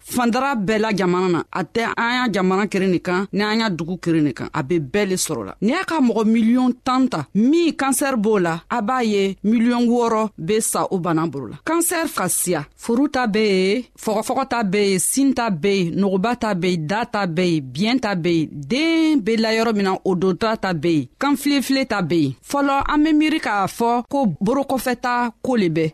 fandara bɛɛ la jamana na a tɛ an y'a jamana kere nin kan ni an y'a dugu kere nin kan a be bɛɛ le sɔrɔ la n'i y'a ka mɔgɔ miliyɔn tan ta min kansɛri b'o la a b'a ye miliyɔn wɔɔrɔ be sa o bana boro la kansɛri ka siya furu ta be ye fɔgɔfɔgɔ ta be ye sin ta be ye nogoba ta be ye da ta be ye biyɛn ta be ye deen be la yɔrɔ min na o dotɔra ta be ye kanfilefile ta be ye fɔlɔ an be miiri k'a fɔ ko borokɔfɛta koo le bɛɛ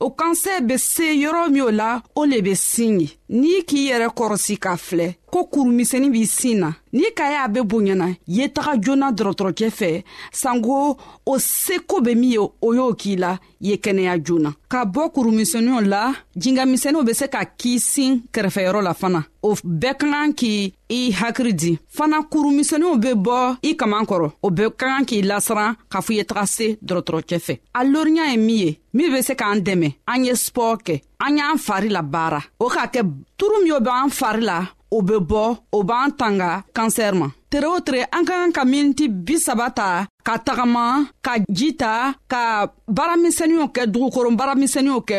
o kansɛ be se yɔrɔ min o la o le be sin ye n'i k'i yɛrɛ kɔrɔsi ka filɛ ko kurumisɛnin b'i sin na n'i ka y'a be bonyana ye taga joona dɔrɔtɔrɔcɛ fɛ sanko o seko be min ye o y'o k'i la ye kɛnɛya joona ka bɔ kurumisɛniw la jingamisɛniw be se ka k'i sin kɛrɛfɛyɔrɔ la fana o bɛɛ ka kan k'i i hakiri di fana kuru misɛnninw be bɔ i kaman kɔrɔ o be ka kan k'i lasiran k'a fɔ i ye taga se dɔrɔtɔrɔcɛ fɛ a loriya ye min ye min be se k'an dɛmɛ an ye spɔɔ kɛ an y'an fari la baara o k'a kɛ turu min o b'an fari la o be bɔ o b'an tanga kansɛr ma tere o tere an ka kan ka miniti bisaba ta ka tagama ka ji ta ka baaramisɛniw kɛ dugukoron baaramisɛniw kɛ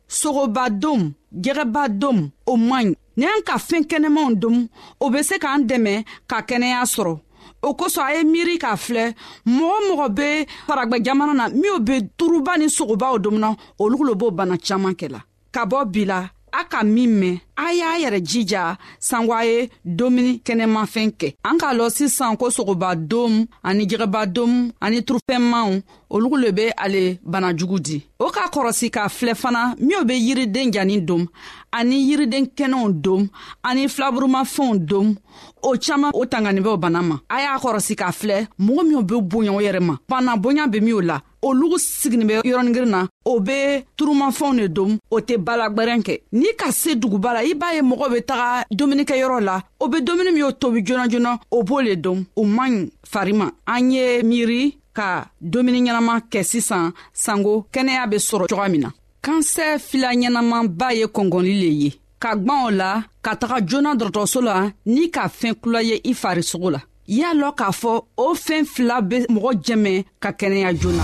sogoba dom jɛgɛba dom o man ɲi ni an ka fɛɛn kɛnɛmanw dom o be se k'an dɛmɛ ka kɛnɛya sɔrɔ o kosɔn a ye miiri k'a filɛ mɔgɔ mɔgɔ be faragwɛ jamana na minw be turuba ni sogobaw domina olu lo b'o bana caaman kɛ la ka bɔ bi la a ka min mɛn a y'a yɛrɛ jija sanko a ye domuni kɛnɛmafɛn kɛ an k'a lɔ sisan ko sogoba dom ani jɛgɛba dom ani turufɛnmanw olugu le be ale bana jugu di o k'a kɔrɔsi k'a filɛ fana minw be yiriden jani dom ani yiriden kɛnɛw dom ani filaburumafɛnw dom o caaman o tangani bɛ bana ma a y'a kɔrɔsi k'a filɛ mɔgɔ minw be bonya o yɛrɛ ma bana bonya be minw la olugu siginin bɛ yɔrɔningirin na o be turumafɛnw ne dom o tɛ balagwɛrɛn kɛ n'i ka se duguba la i b'a ye mɔgɔ be taga dumunikɛyɔrɔ la o be dumuni min o tobi joona joona o b'o le dom o man ɲi fari ma an ye miiri ka dumuni ɲɛnama kɛ sisan sanko kɛnɛya bɛ sɔrɔ cogoya min na kansɛ fila ɲɛnamanba ye kɔngɔli le ye ka gwan o la ka taga joona dɔgɔtɔrɔso la ni ka fɛn kula ye i farisogo la y'a lɔn k'a fɔ o fɛn fila bɛ mɔgɔ jɛmɛ ka kɛnɛya joona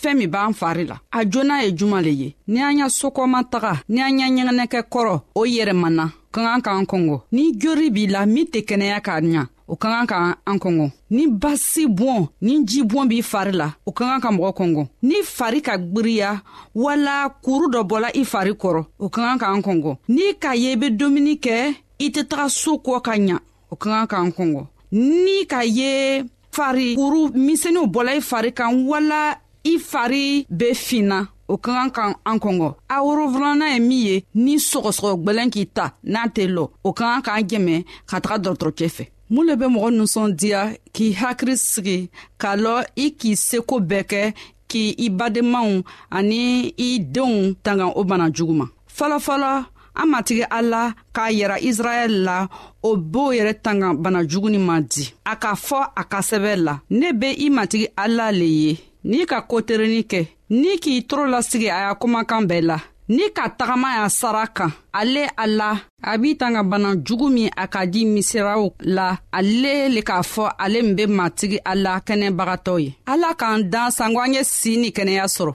fɛɛn min b'an fari la a joona ye juman le ye ni an y'a sokɔma taga ni an y'a ɲɛgɛnɛkɛ kɔrɔ o yɛrɛmana ka kan k'an kɔngɔ ni jori b'i la min tɛ kɛnɛya k'a ɲa o ka kan ka an kɔngɔ ni basi bɔn ni ji bɔn b'i fari la o ka kan ka mɔgɔ kɔngɔ ni fari ka gbiriya wala kuru dɔ bɔla i fari kɔrɔ o ka kan ka an kɔngɔ n'i k'a ye i bɛ dumuni kɛ i tɛ taga so kɔ ka ɲa o ka kan k'an kɔngɔ ni ka ye fari kuru misɛnninw bɔla i fari kan wala i fari bɛ finna o ka kan ka an kɔngɔ a worofilana ye min ye ni sɔgɔsɔgɔ gwɛlɛn k'i ta n'a tɛ lɔ o ka kan k'an jɛmɛ ka taga dɔgɔtɔrɔcɛ fɛ mun le bɛ mɔgɔ ninsɔndiya k'i hakili sigi k'a lɔ i k'i seko bɛɛ kɛ k'i i badenmaw ani i denw tanga o bana jugu ma fɔlɔfɔlɔ an matigi ala k'a yira israɛl la o b'o yɛrɛ tanga bana juguni man di a k'a fɔ a ka sɛbɛn la ne be i matigi ala le ye n'i ka koterenin kɛ ni k'i toro lasigi a y'a kumakan bɛɛ la ni ka tagama y'a sara kan ale a la a b'i tanga bana jugu min a ka di misiraw la ale le k'a fɔ ale min be matigi ala kɛnɛbagatɔ ye ala k'an dan sanko an ye si ni kɛnɛya sɔrɔ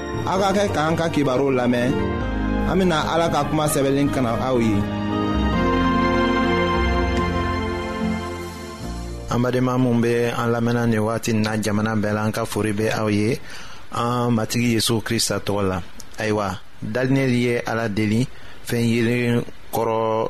aw ka kɛ k'an ka kibaru lamɛn an bena ala ka kuma sɛbɛnlen kana aw ye an badenma minw be an lamɛnna nin wagati na jamana bɛɛ la an ka fori be aw ye an matigi yezu krista tɔgɔ la ayiwa dalinɛli ye ala deli fɛn yelen kɔrɔ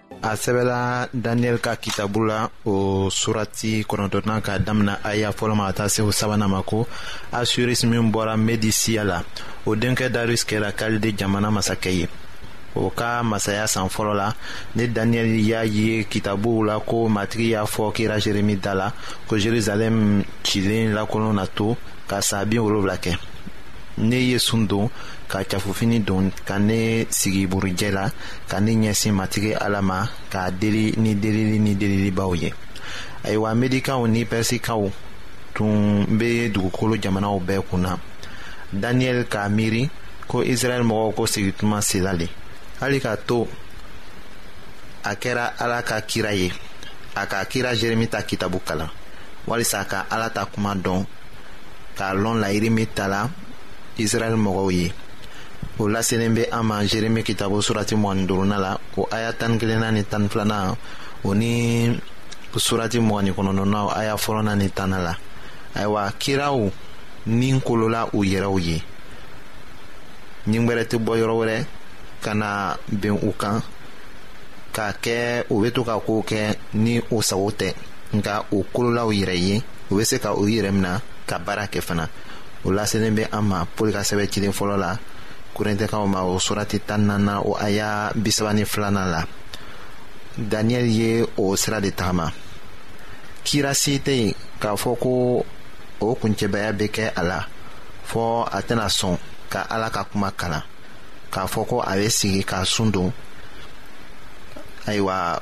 a sɛbɛla daniyɛli ka kitabu la o surati kɔnɔntɔnnan ka damina aya fɔlɔ ma ka taa se o sabanan ma ko asuris min bɔra medisiya la o denkɛ darius kɛra kalide jamana masakɛ ye o ka masaya san fɔlɔ la ne daniyɛli y'a ye kitabuw la ko matigi y'a fɔ kira jeremi da la ko jerusalɛm cilen lakolon na to ka saa bin wolonwula kɛ ne ye sun don ka cafofini don ka ne sigi burujɛ la ka ne ɲɛsin matigi ala ma k'a deli ni delili ni delilibaw ye ayiwa medikaw ni pɛrisikaw tun bɛ dugukolo jamanaw bɛɛ kun na daniyɛl k'a miiri ko israɛl mɔgɔw ko sigituma sela le hali k'a to a kɛra ala ka kira ye a ka kira jeremi ta kitabu kalan walisa ka ala ta kuma dɔn k'a lɔn layiri min tala israɛl mɔgɔw ye o laselen bɛ an ma jeremi kitabu surati mɔgɔni duruna la o aya tan ni kelenna ni tan ni filanan o ni surati mɔgɔni kɔnɔntɔnnaw aya fɔlɔna ni tanna la ayiwa kiraw ni kolola u yɛrɛw ye ni wɛrɛ tɛ bɔ yɔrɔ wɛrɛ ka na bɛn u kan k'a kɛ u bɛ to ka kow kɛ ni o sago tɛ nka u kololaw yɛrɛ ye u bɛ se ka u yɛrɛ minɛ ka baara kɛ fana o lasenin bɛ an ma pɔli ka sɛbɛn cilen fɔlɔ la korintɛkaw ma o surati tan nana o aya bisaba ni filanan la daniyɛli ye o sira de tagama kira si tɛ yen k'a fɔ ko o kuncɛbaya bɛ kɛ a la fɔ a tɛna sɔn ka ala ka kuma kalan k'a fɔ ko a bɛ sigi k'a sun don ayiwa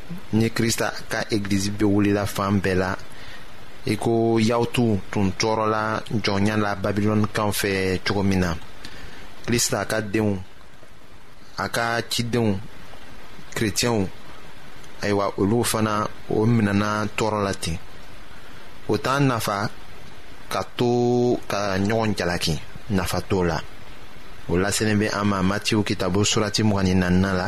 ni krista ka egilizi bɛ wulila fan bɛɛ la i ko yawutu tun tɔɔrɔla jɔnya la babilɔnikaw fɛ cogo min na krista ka denw a ka cidenw kretiyɛnw ayiwa olu fana o minɛna tɔɔrɔ la ten o t'a nafa ka to ka ɲɔgɔn jalaki nafa t'o la o laselen bɛ an ma matiw kitabu surati mugan ni naaninan la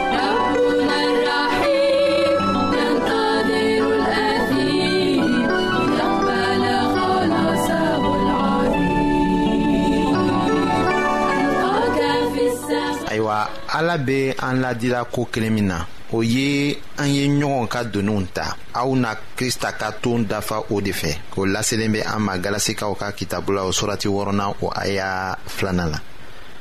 ala be an ladira ko kelen min na o ye an ye ɲɔgɔn ka doniw ta aw na krista ka ton dafa o de fɛ o laselen be an ma galasikaw ka kitabula o surati wɔrɔna o aya filana la